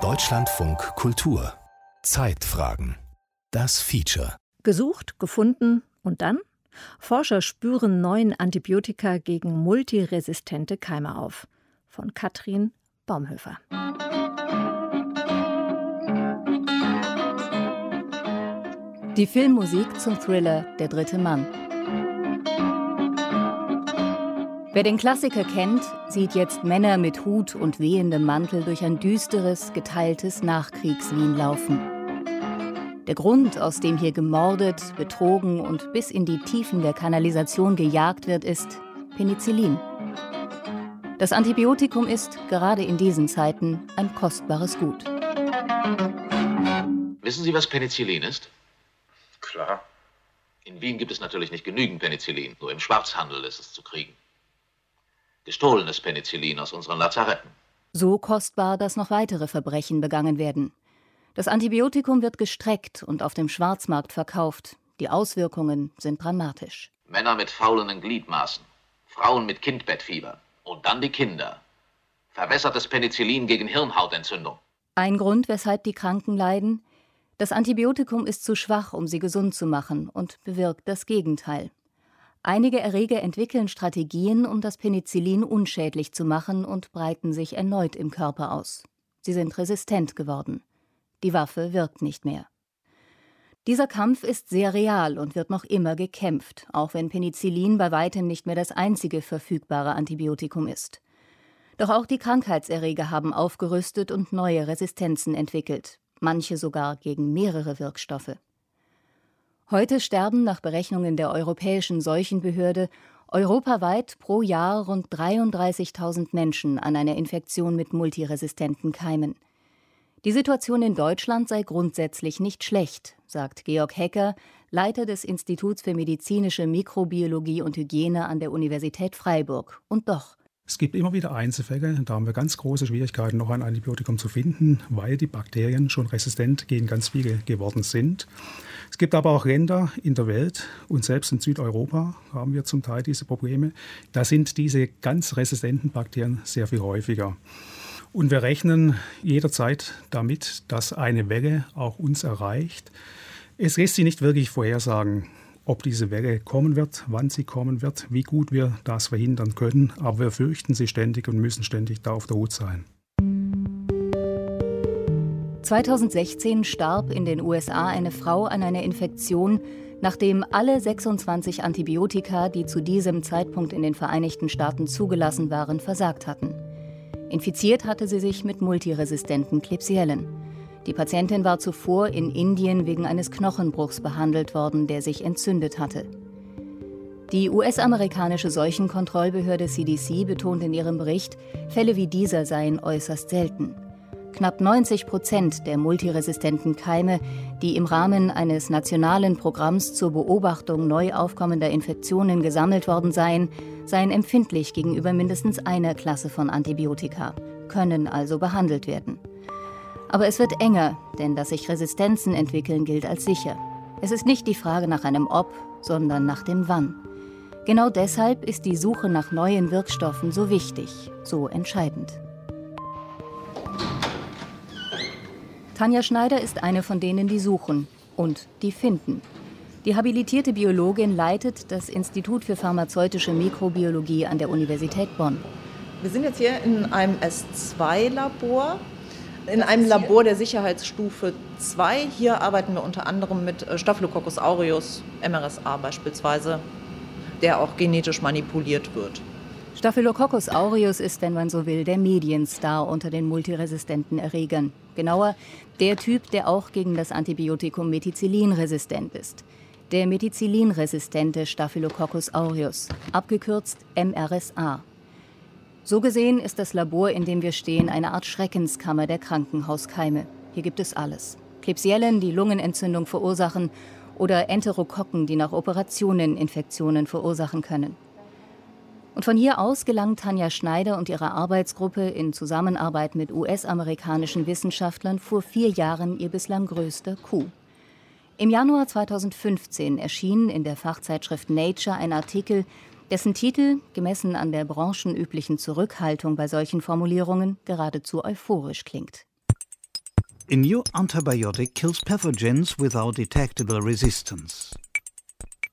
Deutschlandfunk Kultur Zeitfragen Das Feature Gesucht, gefunden und dann? Forscher spüren neuen Antibiotika gegen multiresistente Keime auf. Von Katrin Baumhöfer. Die Filmmusik zum Thriller Der dritte Mann. Wer den Klassiker kennt, sieht jetzt Männer mit Hut und wehendem Mantel durch ein düsteres, geteiltes Nachkriegswien laufen. Der Grund, aus dem hier gemordet, betrogen und bis in die Tiefen der Kanalisation gejagt wird, ist Penicillin. Das Antibiotikum ist, gerade in diesen Zeiten, ein kostbares Gut. Wissen Sie, was Penicillin ist? Klar. In Wien gibt es natürlich nicht genügend Penicillin, nur im Schwarzhandel ist es zu kriegen. Gestohlenes Penicillin aus unseren Lazaretten. So kostbar, dass noch weitere Verbrechen begangen werden. Das Antibiotikum wird gestreckt und auf dem Schwarzmarkt verkauft. Die Auswirkungen sind dramatisch. Männer mit faulenden Gliedmaßen, Frauen mit Kindbettfieber und dann die Kinder. Verwässertes Penicillin gegen Hirnhautentzündung. Ein Grund, weshalb die Kranken leiden? Das Antibiotikum ist zu schwach, um sie gesund zu machen und bewirkt das Gegenteil. Einige Erreger entwickeln Strategien, um das Penicillin unschädlich zu machen und breiten sich erneut im Körper aus. Sie sind resistent geworden. Die Waffe wirkt nicht mehr. Dieser Kampf ist sehr real und wird noch immer gekämpft, auch wenn Penicillin bei weitem nicht mehr das einzige verfügbare Antibiotikum ist. Doch auch die Krankheitserreger haben aufgerüstet und neue Resistenzen entwickelt, manche sogar gegen mehrere Wirkstoffe. Heute sterben nach Berechnungen der Europäischen Seuchenbehörde europaweit pro Jahr rund 33.000 Menschen an einer Infektion mit multiresistenten Keimen. Die Situation in Deutschland sei grundsätzlich nicht schlecht, sagt Georg Hecker, Leiter des Instituts für medizinische Mikrobiologie und Hygiene an der Universität Freiburg. Und doch, es gibt immer wieder Einzelfälle, da haben wir ganz große Schwierigkeiten, noch ein Antibiotikum zu finden, weil die Bakterien schon resistent gegen ganz viele geworden sind. Es gibt aber auch Länder in der Welt und selbst in Südeuropa haben wir zum Teil diese Probleme. Da sind diese ganz resistenten Bakterien sehr viel häufiger. Und wir rechnen jederzeit damit, dass eine Welle auch uns erreicht. Es lässt sich nicht wirklich vorhersagen ob diese Welle kommen wird, wann sie kommen wird, wie gut wir das verhindern können. Aber wir fürchten sie ständig und müssen ständig da auf der Hut sein. 2016 starb in den USA eine Frau an einer Infektion, nachdem alle 26 Antibiotika, die zu diesem Zeitpunkt in den Vereinigten Staaten zugelassen waren, versagt hatten. Infiziert hatte sie sich mit multiresistenten Klebsiellen. Die Patientin war zuvor in Indien wegen eines Knochenbruchs behandelt worden, der sich entzündet hatte. Die US-amerikanische Seuchenkontrollbehörde CDC betont in ihrem Bericht, Fälle wie dieser seien äußerst selten. Knapp 90 Prozent der multiresistenten Keime, die im Rahmen eines nationalen Programms zur Beobachtung neu aufkommender Infektionen gesammelt worden seien, seien empfindlich gegenüber mindestens einer Klasse von Antibiotika, können also behandelt werden. Aber es wird enger, denn dass sich Resistenzen entwickeln gilt als sicher. Es ist nicht die Frage nach einem Ob, sondern nach dem Wann. Genau deshalb ist die Suche nach neuen Wirkstoffen so wichtig, so entscheidend. Tanja Schneider ist eine von denen, die suchen und die finden. Die habilitierte Biologin leitet das Institut für pharmazeutische Mikrobiologie an der Universität Bonn. Wir sind jetzt hier in einem S2-Labor in einem Labor der Sicherheitsstufe 2. Hier arbeiten wir unter anderem mit äh, Staphylococcus aureus, MRSA beispielsweise, der auch genetisch manipuliert wird. Staphylococcus aureus ist, wenn man so will, der Medienstar unter den multiresistenten Erregern. Genauer, der Typ, der auch gegen das Antibiotikum Methicillin resistent ist. Der Methicillin-resistente Staphylococcus aureus, abgekürzt MRSA. So gesehen ist das Labor, in dem wir stehen, eine Art Schreckenskammer der Krankenhauskeime. Hier gibt es alles. Klebsiellen, die Lungenentzündung verursachen, oder Enterokokken, die nach Operationen Infektionen verursachen können. Und von hier aus gelangt Tanja Schneider und ihre Arbeitsgruppe in Zusammenarbeit mit US-amerikanischen Wissenschaftlern vor vier Jahren ihr bislang größter Coup. Im Januar 2015 erschien in der Fachzeitschrift Nature ein Artikel, dessen Titel, gemessen an der branchenüblichen Zurückhaltung bei solchen Formulierungen, geradezu euphorisch klingt. A new antibiotic kills pathogens without detectable resistance.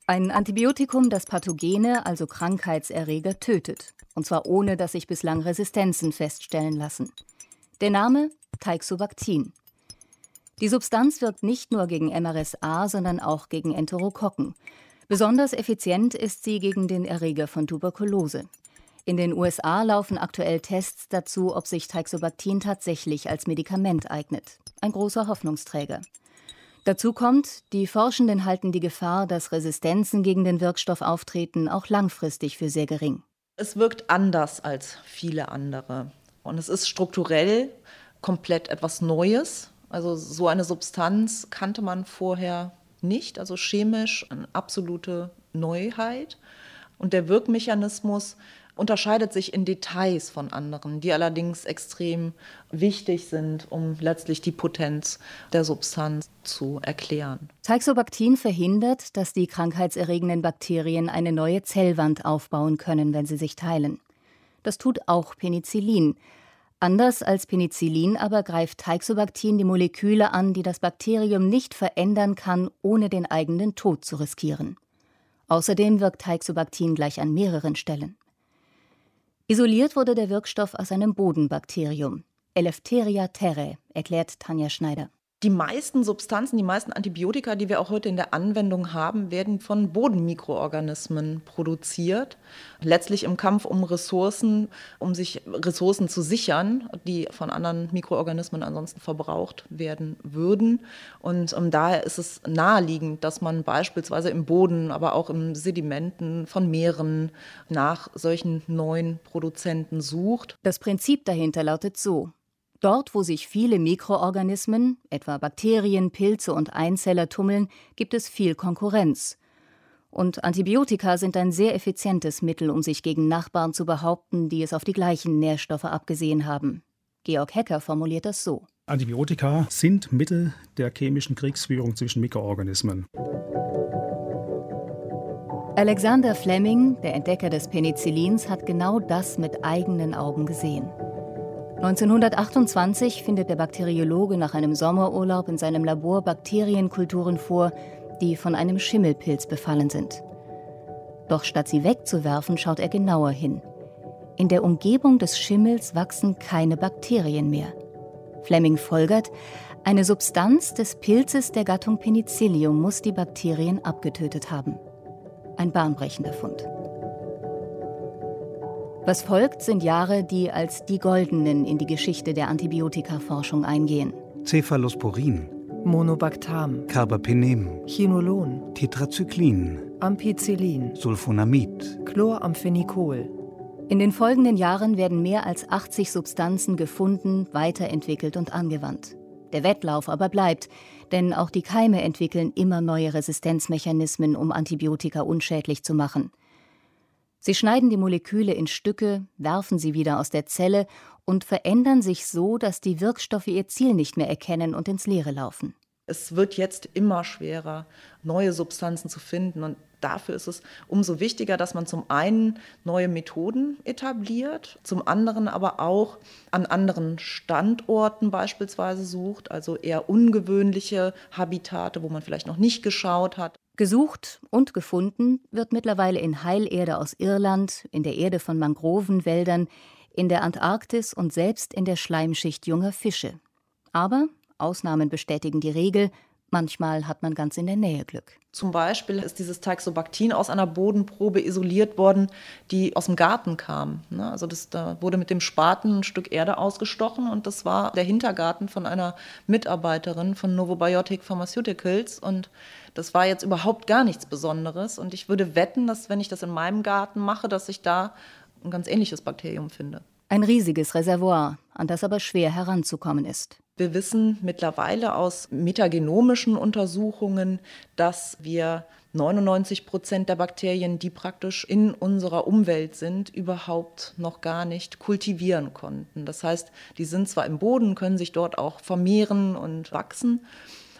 Ein Antibiotikum, das Pathogene, also Krankheitserreger, tötet. Und zwar ohne, dass sich bislang Resistenzen feststellen lassen. Der Name Teixobactin. Die Substanz wirkt nicht nur gegen MRSA, sondern auch gegen Enterokokken. Besonders effizient ist sie gegen den Erreger von Tuberkulose. In den USA laufen aktuell Tests dazu, ob sich Teixobactin tatsächlich als Medikament eignet. Ein großer Hoffnungsträger. Dazu kommt, die Forschenden halten die Gefahr, dass Resistenzen gegen den Wirkstoff auftreten, auch langfristig für sehr gering. Es wirkt anders als viele andere. Und es ist strukturell komplett etwas Neues. Also so eine Substanz kannte man vorher nicht, also chemisch eine absolute Neuheit. Und der Wirkmechanismus unterscheidet sich in Details von anderen, die allerdings extrem wichtig sind, um letztlich die Potenz der Substanz zu erklären. Teixobactin verhindert, dass die krankheitserregenden Bakterien eine neue Zellwand aufbauen können, wenn sie sich teilen. Das tut auch Penicillin, Anders als Penicillin aber greift Teixobactin die Moleküle an, die das Bakterium nicht verändern kann, ohne den eigenen Tod zu riskieren. Außerdem wirkt Teixobactin gleich an mehreren Stellen. Isoliert wurde der Wirkstoff aus einem Bodenbakterium, Eleftheria terrae, erklärt Tanja Schneider. Die meisten Substanzen, die meisten Antibiotika, die wir auch heute in der Anwendung haben, werden von Bodenmikroorganismen produziert. Letztlich im Kampf um Ressourcen, um sich Ressourcen zu sichern, die von anderen Mikroorganismen ansonsten verbraucht werden würden. Und um, ähm, daher ist es naheliegend, dass man beispielsweise im Boden, aber auch im Sedimenten von Meeren nach solchen neuen Produzenten sucht. Das Prinzip dahinter lautet so. Dort, wo sich viele Mikroorganismen, etwa Bakterien, Pilze und Einzeller tummeln, gibt es viel Konkurrenz. Und Antibiotika sind ein sehr effizientes Mittel, um sich gegen Nachbarn zu behaupten, die es auf die gleichen Nährstoffe abgesehen haben. Georg Hecker formuliert das so. Antibiotika sind Mittel der chemischen Kriegsführung zwischen Mikroorganismen. Alexander Fleming, der Entdecker des Penicillins, hat genau das mit eigenen Augen gesehen. 1928 findet der Bakteriologe nach einem Sommerurlaub in seinem Labor Bakterienkulturen vor, die von einem Schimmelpilz befallen sind. Doch statt sie wegzuwerfen, schaut er genauer hin. In der Umgebung des Schimmels wachsen keine Bakterien mehr. Fleming folgert, eine Substanz des Pilzes der Gattung Penicillium muss die Bakterien abgetötet haben. Ein bahnbrechender Fund. Was folgt, sind Jahre, die als die goldenen in die Geschichte der Antibiotikaforschung eingehen. Cephalosporin, Monobactam, Carbapenem, Chinolon, Tetrazyklin, Ampicillin, Sulfonamid, Chloramphenicol. In den folgenden Jahren werden mehr als 80 Substanzen gefunden, weiterentwickelt und angewandt. Der Wettlauf aber bleibt, denn auch die Keime entwickeln immer neue Resistenzmechanismen, um Antibiotika unschädlich zu machen. Sie schneiden die Moleküle in Stücke, werfen sie wieder aus der Zelle und verändern sich so, dass die Wirkstoffe ihr Ziel nicht mehr erkennen und ins Leere laufen. Es wird jetzt immer schwerer, neue Substanzen zu finden. Und dafür ist es umso wichtiger, dass man zum einen neue Methoden etabliert, zum anderen aber auch an anderen Standorten beispielsweise sucht, also eher ungewöhnliche Habitate, wo man vielleicht noch nicht geschaut hat. Gesucht und gefunden wird mittlerweile in Heilerde aus Irland, in der Erde von Mangrovenwäldern, in der Antarktis und selbst in der Schleimschicht junger Fische. Aber Ausnahmen bestätigen die Regel, manchmal hat man ganz in der Nähe Glück. Zum Beispiel ist dieses Teixobactin aus einer Bodenprobe isoliert worden, die aus dem Garten kam. Ne? Also das, da wurde mit dem Spaten ein Stück Erde ausgestochen und das war der Hintergarten von einer Mitarbeiterin von Novobiotic Pharmaceuticals und das war jetzt überhaupt gar nichts Besonderes. Und ich würde wetten, dass wenn ich das in meinem Garten mache, dass ich da ein ganz ähnliches Bakterium finde. Ein riesiges Reservoir, an das aber schwer heranzukommen ist. Wir wissen mittlerweile aus metagenomischen Untersuchungen, dass wir 99 Prozent der Bakterien, die praktisch in unserer Umwelt sind, überhaupt noch gar nicht kultivieren konnten. Das heißt, die sind zwar im Boden, können sich dort auch vermehren und wachsen,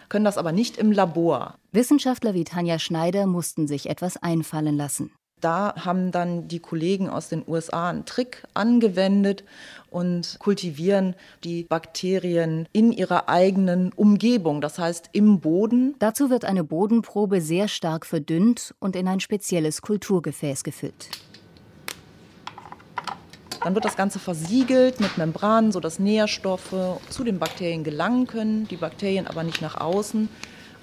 können das aber nicht im Labor. Wissenschaftler wie Tanja Schneider mussten sich etwas einfallen lassen. Da haben dann die Kollegen aus den USA einen Trick angewendet und kultivieren die Bakterien in ihrer eigenen Umgebung, das heißt im Boden. Dazu wird eine Bodenprobe sehr stark verdünnt und in ein spezielles Kulturgefäß gefüllt. Dann wird das Ganze versiegelt mit Membranen, sodass Nährstoffe zu den Bakterien gelangen können, die Bakterien aber nicht nach außen.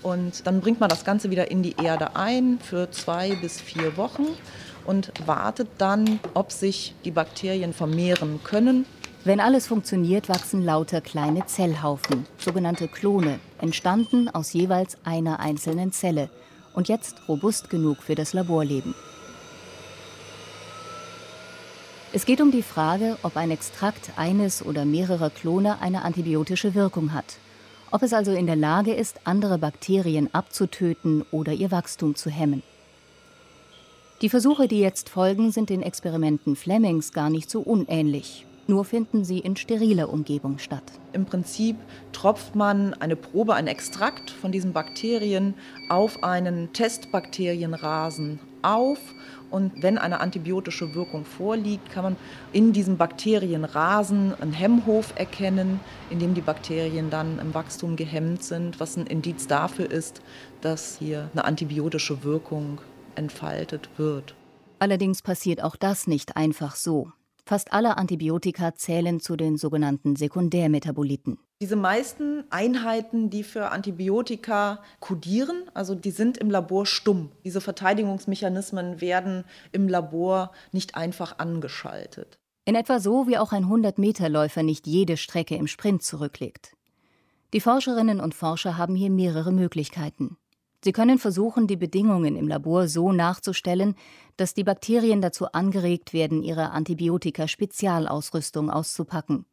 Und dann bringt man das Ganze wieder in die Erde ein für zwei bis vier Wochen und wartet dann, ob sich die Bakterien vermehren können. Wenn alles funktioniert, wachsen lauter kleine Zellhaufen, sogenannte Klone, entstanden aus jeweils einer einzelnen Zelle und jetzt robust genug für das Laborleben. Es geht um die Frage, ob ein Extrakt eines oder mehrerer Klone eine antibiotische Wirkung hat. Ob es also in der Lage ist, andere Bakterien abzutöten oder ihr Wachstum zu hemmen. Die Versuche, die jetzt folgen, sind den Experimenten Flemings gar nicht so unähnlich. Nur finden sie in steriler Umgebung statt. Im Prinzip tropft man eine Probe, ein Extrakt von diesen Bakterien auf einen Testbakterienrasen auf. Und wenn eine antibiotische Wirkung vorliegt, kann man in diesem Bakterienrasen einen Hemmhof erkennen, in dem die Bakterien dann im Wachstum gehemmt sind, was ein Indiz dafür ist, dass hier eine antibiotische Wirkung entfaltet wird. Allerdings passiert auch das nicht einfach so. Fast alle Antibiotika zählen zu den sogenannten Sekundärmetaboliten. Diese meisten Einheiten, die für Antibiotika kodieren, also die sind im Labor stumm. Diese Verteidigungsmechanismen werden im Labor nicht einfach angeschaltet. In etwa so, wie auch ein 100-Meter-Läufer nicht jede Strecke im Sprint zurücklegt. Die Forscherinnen und Forscher haben hier mehrere Möglichkeiten. Sie können versuchen, die Bedingungen im Labor so nachzustellen, dass die Bakterien dazu angeregt werden, ihre Antibiotika-Spezialausrüstung auszupacken.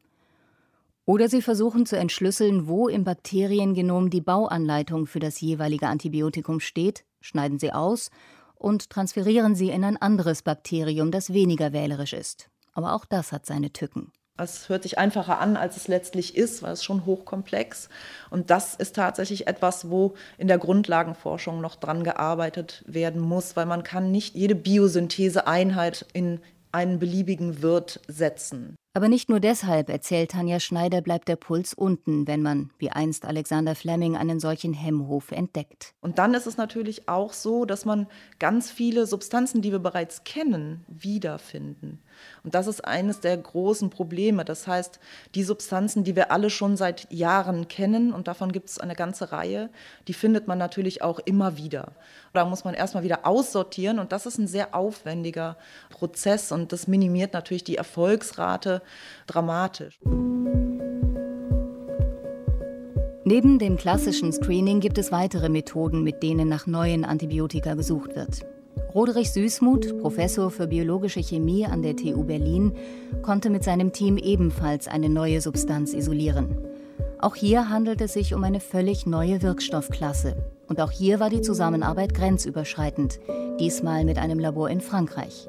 Oder sie versuchen zu entschlüsseln, wo im Bakteriengenom die Bauanleitung für das jeweilige Antibiotikum steht, schneiden sie aus und transferieren sie in ein anderes Bakterium, das weniger wählerisch ist. Aber auch das hat seine Tücken. Es hört sich einfacher an, als es letztlich ist, weil es schon hochkomplex. Und das ist tatsächlich etwas, wo in der Grundlagenforschung noch dran gearbeitet werden muss, weil man kann nicht jede Biosyntheseeinheit in einen beliebigen Wirt setzen. Aber nicht nur deshalb, erzählt Tanja Schneider, bleibt der Puls unten, wenn man, wie einst Alexander Fleming, einen solchen Hemmhof entdeckt. Und dann ist es natürlich auch so, dass man ganz viele Substanzen, die wir bereits kennen, wiederfinden. Und das ist eines der großen Probleme. Das heißt, die Substanzen, die wir alle schon seit Jahren kennen, und davon gibt es eine ganze Reihe, die findet man natürlich auch immer wieder. Da muss man erstmal wieder aussortieren und das ist ein sehr aufwendiger Prozess und das minimiert natürlich die Erfolgsrate dramatisch. Neben dem klassischen Screening gibt es weitere Methoden, mit denen nach neuen Antibiotika gesucht wird. Roderich Süßmuth, Professor für biologische Chemie an der TU Berlin, konnte mit seinem Team ebenfalls eine neue Substanz isolieren. Auch hier handelt es sich um eine völlig neue Wirkstoffklasse. Und auch hier war die Zusammenarbeit grenzüberschreitend, diesmal mit einem Labor in Frankreich.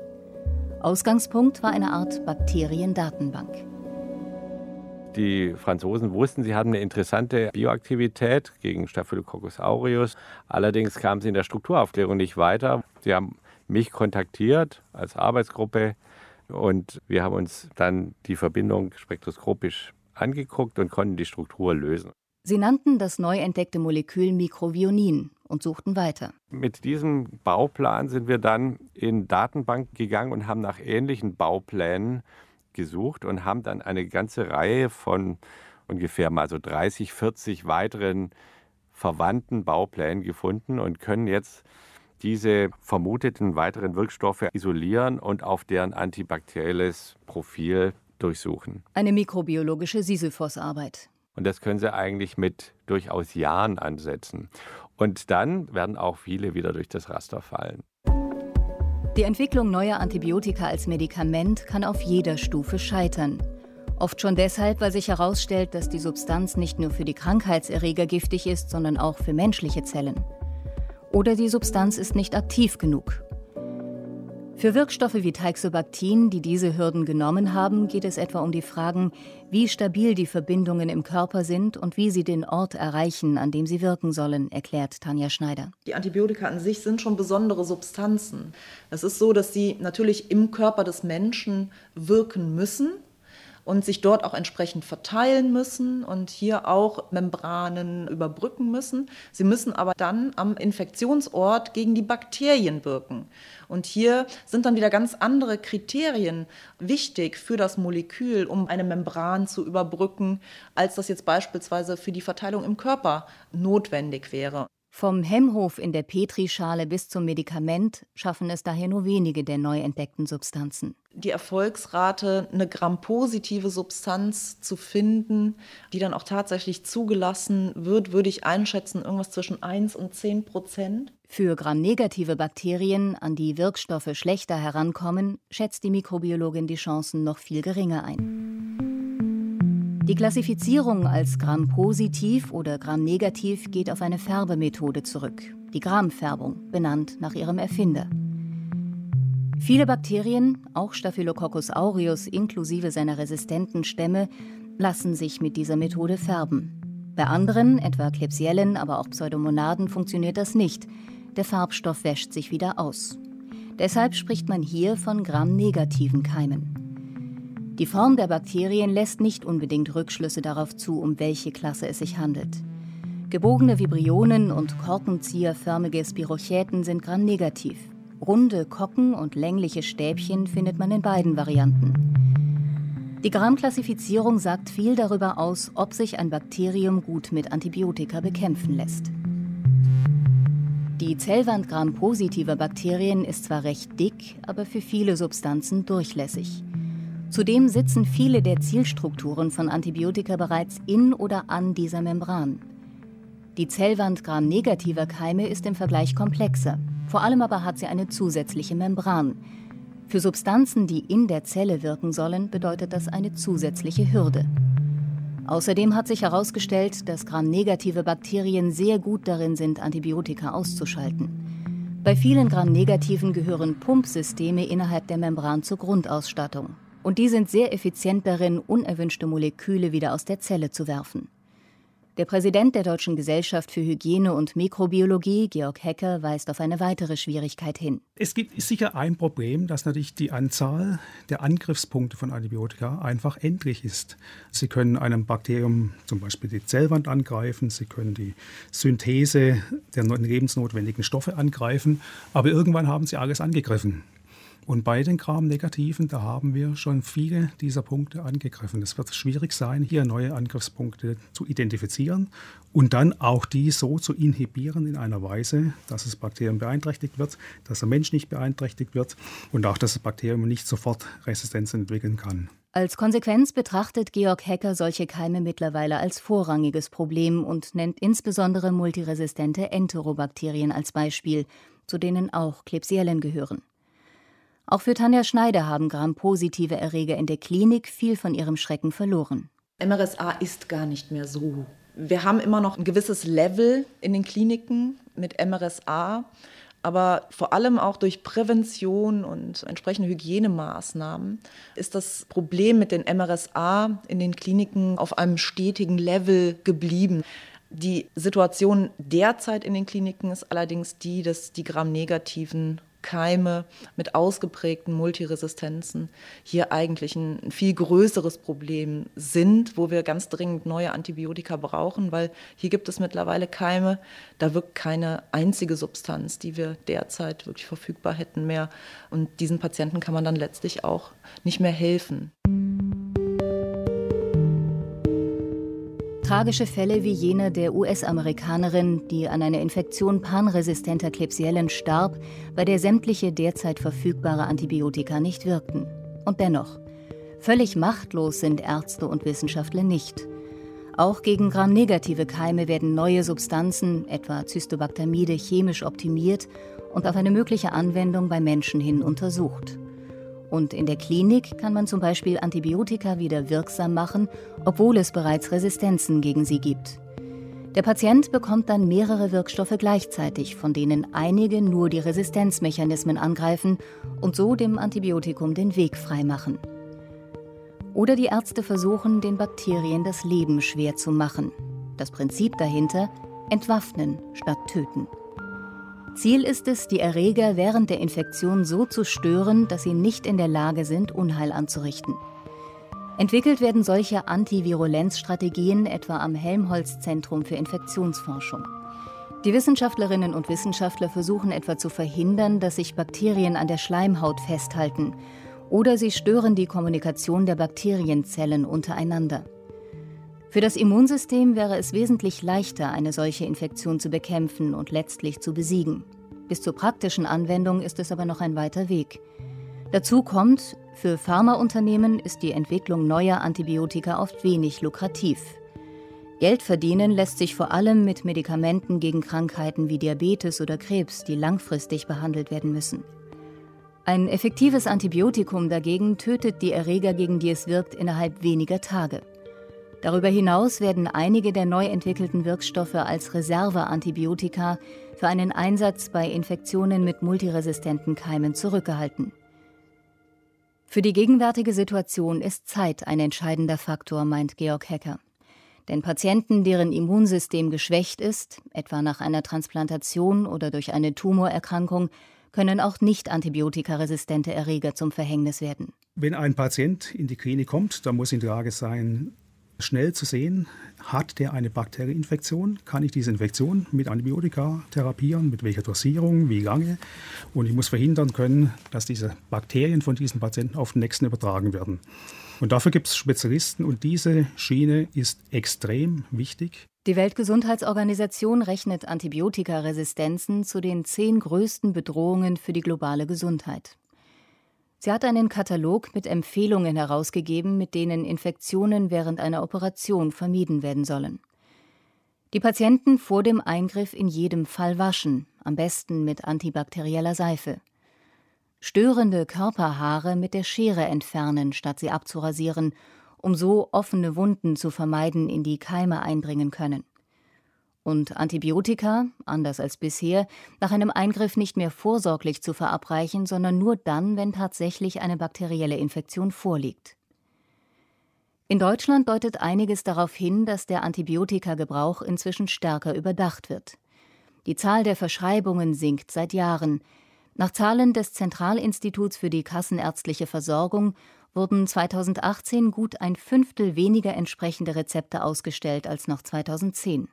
Ausgangspunkt war eine Art Bakteriendatenbank. Die Franzosen wussten, sie haben eine interessante Bioaktivität gegen Staphylococcus aureus. Allerdings kamen sie in der Strukturaufklärung nicht weiter. Sie haben mich kontaktiert als Arbeitsgruppe und wir haben uns dann die Verbindung spektroskopisch angeguckt und konnten die Struktur lösen. Sie nannten das neu entdeckte Molekül Mikrovionin und suchten weiter. Mit diesem Bauplan sind wir dann in Datenbank gegangen und haben nach ähnlichen Bauplänen gesucht und haben dann eine ganze Reihe von ungefähr mal so 30, 40 weiteren verwandten Bauplänen gefunden und können jetzt diese vermuteten weiteren Wirkstoffe isolieren und auf deren antibakterielles Profil durchsuchen. Eine mikrobiologische Sisyphos-Arbeit. Und das können Sie eigentlich mit durchaus Jahren ansetzen. Und dann werden auch viele wieder durch das Raster fallen. Die Entwicklung neuer Antibiotika als Medikament kann auf jeder Stufe scheitern. Oft schon deshalb, weil sich herausstellt, dass die Substanz nicht nur für die Krankheitserreger giftig ist, sondern auch für menschliche Zellen. Oder die Substanz ist nicht aktiv genug. Für Wirkstoffe wie Teixobactin, die diese Hürden genommen haben, geht es etwa um die Fragen, wie stabil die Verbindungen im Körper sind und wie sie den Ort erreichen, an dem sie wirken sollen, erklärt Tanja Schneider. Die Antibiotika an sich sind schon besondere Substanzen. Es ist so, dass sie natürlich im Körper des Menschen wirken müssen und sich dort auch entsprechend verteilen müssen und hier auch Membranen überbrücken müssen. Sie müssen aber dann am Infektionsort gegen die Bakterien wirken. Und hier sind dann wieder ganz andere Kriterien wichtig für das Molekül, um eine Membran zu überbrücken, als das jetzt beispielsweise für die Verteilung im Körper notwendig wäre. Vom Hemmhof in der Petrischale bis zum Medikament schaffen es daher nur wenige der neu entdeckten Substanzen. Die Erfolgsrate, eine grampositive Substanz zu finden, die dann auch tatsächlich zugelassen wird, würde ich einschätzen, irgendwas zwischen 1 und 10 Prozent. Für gramnegative Bakterien, an die Wirkstoffe schlechter herankommen, schätzt die Mikrobiologin die Chancen noch viel geringer ein. Die Klassifizierung als Gram-positiv oder Gram-negativ geht auf eine Färbemethode zurück, die Gram-Färbung, benannt nach ihrem Erfinder. Viele Bakterien, auch Staphylococcus aureus inklusive seiner resistenten Stämme, lassen sich mit dieser Methode färben. Bei anderen, etwa Klebsiellen, aber auch Pseudomonaden, funktioniert das nicht. Der Farbstoff wäscht sich wieder aus. Deshalb spricht man hier von Gram-negativen Keimen. Die Form der Bakterien lässt nicht unbedingt Rückschlüsse darauf zu, um welche Klasse es sich handelt. Gebogene Vibrionen und korkenzieherförmige Spirochäten sind gramnegativ. Runde Kocken und längliche Stäbchen findet man in beiden Varianten. Die Gram-Klassifizierung sagt viel darüber aus, ob sich ein Bakterium gut mit Antibiotika bekämpfen lässt. Die Zellwand Gram-positiver Bakterien ist zwar recht dick, aber für viele Substanzen durchlässig. Zudem sitzen viele der Zielstrukturen von Antibiotika bereits in oder an dieser Membran. Die Zellwand gram-negativer Keime ist im Vergleich komplexer. Vor allem aber hat sie eine zusätzliche Membran. Für Substanzen, die in der Zelle wirken sollen, bedeutet das eine zusätzliche Hürde. Außerdem hat sich herausgestellt, dass gramnegative Bakterien sehr gut darin sind, Antibiotika auszuschalten. Bei vielen Gramnegativen gehören Pumpsysteme innerhalb der Membran zur Grundausstattung und die sind sehr effizient darin, unerwünschte Moleküle wieder aus der Zelle zu werfen. Der Präsident der Deutschen Gesellschaft für Hygiene und Mikrobiologie, Georg Hecker, weist auf eine weitere Schwierigkeit hin. Es gibt sicher ein Problem, dass natürlich die Anzahl der Angriffspunkte von Antibiotika einfach endlich ist. Sie können einem Bakterium zum Beispiel die Zellwand angreifen, sie können die Synthese der lebensnotwendigen Stoffe angreifen, aber irgendwann haben sie alles angegriffen. Und bei den Gram-Negativen, da haben wir schon viele dieser Punkte angegriffen. Es wird schwierig sein, hier neue Angriffspunkte zu identifizieren und dann auch die so zu inhibieren in einer Weise, dass das Bakterium beeinträchtigt wird, dass der Mensch nicht beeinträchtigt wird und auch, dass das Bakterium nicht sofort Resistenz entwickeln kann. Als Konsequenz betrachtet Georg Hecker solche Keime mittlerweile als vorrangiges Problem und nennt insbesondere multiresistente Enterobakterien als Beispiel, zu denen auch Klebsiellen gehören. Auch für Tanja Schneider haben Gram-positive Erreger in der Klinik viel von ihrem Schrecken verloren. MRSA ist gar nicht mehr so. Wir haben immer noch ein gewisses Level in den Kliniken mit MRSA, aber vor allem auch durch Prävention und entsprechende Hygienemaßnahmen ist das Problem mit den MRSA in den Kliniken auf einem stetigen Level geblieben. Die Situation derzeit in den Kliniken ist allerdings die, dass die Gram-negativen Keime mit ausgeprägten Multiresistenzen hier eigentlich ein viel größeres Problem sind, wo wir ganz dringend neue Antibiotika brauchen, weil hier gibt es mittlerweile Keime, da wirkt keine einzige Substanz, die wir derzeit wirklich verfügbar hätten mehr. Und diesen Patienten kann man dann letztlich auch nicht mehr helfen. Tragische Fälle wie jener der US-Amerikanerin, die an einer Infektion panresistenter Klebsiellen starb, bei der sämtliche derzeit verfügbare Antibiotika nicht wirkten. Und dennoch, völlig machtlos sind Ärzte und Wissenschaftler nicht. Auch gegen gramnegative Keime werden neue Substanzen, etwa Cystobactamide, chemisch optimiert und auf eine mögliche Anwendung bei Menschen hin untersucht. Und in der Klinik kann man zum Beispiel Antibiotika wieder wirksam machen, obwohl es bereits Resistenzen gegen sie gibt. Der Patient bekommt dann mehrere Wirkstoffe gleichzeitig, von denen einige nur die Resistenzmechanismen angreifen und so dem Antibiotikum den Weg freimachen. Oder die Ärzte versuchen, den Bakterien das Leben schwer zu machen. Das Prinzip dahinter, entwaffnen statt töten. Ziel ist es, die Erreger während der Infektion so zu stören, dass sie nicht in der Lage sind, Unheil anzurichten. Entwickelt werden solche Antivirulenzstrategien etwa am Helmholtz-Zentrum für Infektionsforschung. Die Wissenschaftlerinnen und Wissenschaftler versuchen etwa zu verhindern, dass sich Bakterien an der Schleimhaut festhalten, oder sie stören die Kommunikation der Bakterienzellen untereinander. Für das Immunsystem wäre es wesentlich leichter, eine solche Infektion zu bekämpfen und letztlich zu besiegen. Bis zur praktischen Anwendung ist es aber noch ein weiter Weg. Dazu kommt, für Pharmaunternehmen ist die Entwicklung neuer Antibiotika oft wenig lukrativ. Geld verdienen lässt sich vor allem mit Medikamenten gegen Krankheiten wie Diabetes oder Krebs, die langfristig behandelt werden müssen. Ein effektives Antibiotikum dagegen tötet die Erreger, gegen die es wirkt, innerhalb weniger Tage. Darüber hinaus werden einige der neu entwickelten Wirkstoffe als Reserveantibiotika für einen Einsatz bei Infektionen mit multiresistenten Keimen zurückgehalten. Für die gegenwärtige Situation ist Zeit ein entscheidender Faktor, meint Georg Hecker. Denn Patienten, deren Immunsystem geschwächt ist, etwa nach einer Transplantation oder durch eine Tumorerkrankung, können auch nicht antibiotikaresistente Erreger zum Verhängnis werden. Wenn ein Patient in die Klinik kommt, dann muss in der Lage sein, schnell zu sehen, hat der eine Bakterieinfektion, kann ich diese Infektion mit Antibiotika therapieren, mit welcher Dosierung, wie lange. Und ich muss verhindern können, dass diese Bakterien von diesen Patienten auf den nächsten übertragen werden. Und dafür gibt es Spezialisten und diese Schiene ist extrem wichtig. Die Weltgesundheitsorganisation rechnet Antibiotikaresistenzen zu den zehn größten Bedrohungen für die globale Gesundheit. Sie hat einen Katalog mit Empfehlungen herausgegeben, mit denen Infektionen während einer Operation vermieden werden sollen. Die Patienten vor dem Eingriff in jedem Fall waschen, am besten mit antibakterieller Seife. Störende Körperhaare mit der Schere entfernen, statt sie abzurasieren, um so offene Wunden zu vermeiden, in die Keime eindringen können und Antibiotika, anders als bisher, nach einem Eingriff nicht mehr vorsorglich zu verabreichen, sondern nur dann, wenn tatsächlich eine bakterielle Infektion vorliegt. In Deutschland deutet einiges darauf hin, dass der Antibiotika-Gebrauch inzwischen stärker überdacht wird. Die Zahl der Verschreibungen sinkt seit Jahren. Nach Zahlen des Zentralinstituts für die kassenärztliche Versorgung wurden 2018 gut ein Fünftel weniger entsprechende Rezepte ausgestellt als noch 2010.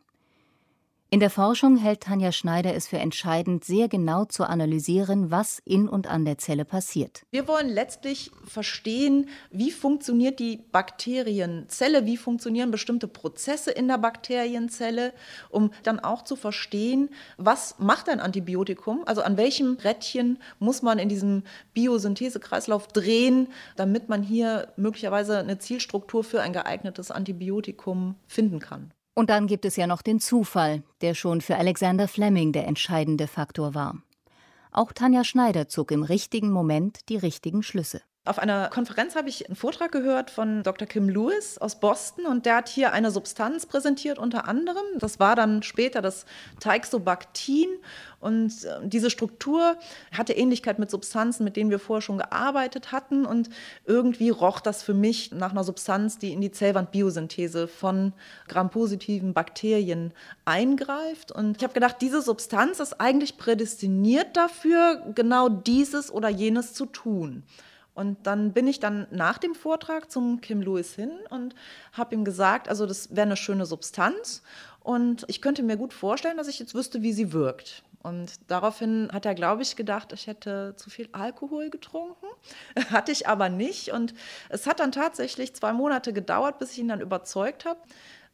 In der Forschung hält Tanja Schneider es für entscheidend, sehr genau zu analysieren, was in und an der Zelle passiert. Wir wollen letztlich verstehen, wie funktioniert die Bakterienzelle, wie funktionieren bestimmte Prozesse in der Bakterienzelle, um dann auch zu verstehen, was macht ein Antibiotikum, also an welchem Rädchen muss man in diesem Biosynthesekreislauf drehen, damit man hier möglicherweise eine Zielstruktur für ein geeignetes Antibiotikum finden kann. Und dann gibt es ja noch den Zufall, der schon für Alexander Fleming der entscheidende Faktor war. Auch Tanja Schneider zog im richtigen Moment die richtigen Schlüsse. Auf einer Konferenz habe ich einen Vortrag gehört von Dr. Kim Lewis aus Boston und der hat hier eine Substanz präsentiert unter anderem. Das war dann später das Teixobactin und äh, diese Struktur hatte Ähnlichkeit mit Substanzen, mit denen wir vorher schon gearbeitet hatten und irgendwie roch das für mich nach einer Substanz, die in die Zellwandbiosynthese von grampositiven Bakterien eingreift und ich habe gedacht, diese Substanz ist eigentlich prädestiniert dafür, genau dieses oder jenes zu tun. Und dann bin ich dann nach dem Vortrag zum Kim Lewis hin und habe ihm gesagt, also das wäre eine schöne Substanz und ich könnte mir gut vorstellen, dass ich jetzt wüsste, wie sie wirkt. Und daraufhin hat er, glaube ich, gedacht, ich hätte zu viel Alkohol getrunken. Hatte ich aber nicht. Und es hat dann tatsächlich zwei Monate gedauert, bis ich ihn dann überzeugt habe,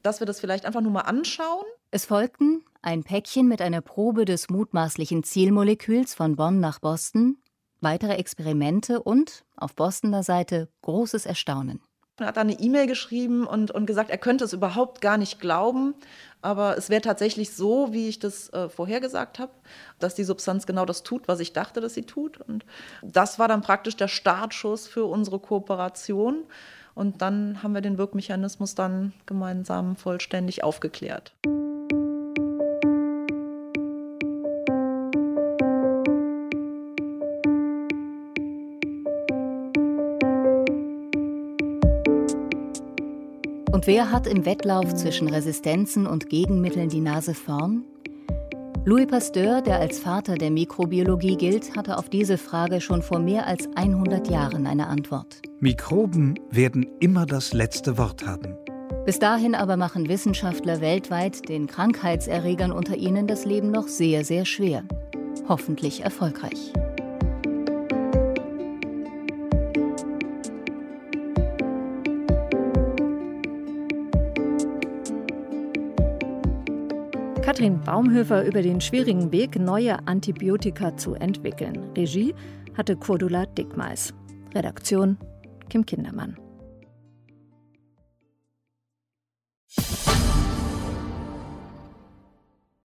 dass wir das vielleicht einfach nur mal anschauen. Es folgten ein Päckchen mit einer Probe des mutmaßlichen Zielmoleküls von Bonn nach Boston, weitere Experimente und, auf Bostoner Seite, großes Erstaunen. Er hat dann eine E-Mail geschrieben und, und gesagt, er könnte es überhaupt gar nicht glauben, aber es wäre tatsächlich so, wie ich das äh, vorhergesagt habe, dass die Substanz genau das tut, was ich dachte, dass sie tut. Und das war dann praktisch der Startschuss für unsere Kooperation. Und dann haben wir den Wirkmechanismus dann gemeinsam vollständig aufgeklärt. Und wer hat im Wettlauf zwischen Resistenzen und Gegenmitteln die Nase vorn? Louis Pasteur, der als Vater der Mikrobiologie gilt, hatte auf diese Frage schon vor mehr als 100 Jahren eine Antwort. Mikroben werden immer das letzte Wort haben. Bis dahin aber machen Wissenschaftler weltweit den Krankheitserregern unter ihnen das Leben noch sehr, sehr schwer. Hoffentlich erfolgreich. Katrin Baumhöfer über den schwierigen Weg, neue Antibiotika zu entwickeln. Regie hatte Cordula Dickmeis. Redaktion Kim Kindermann.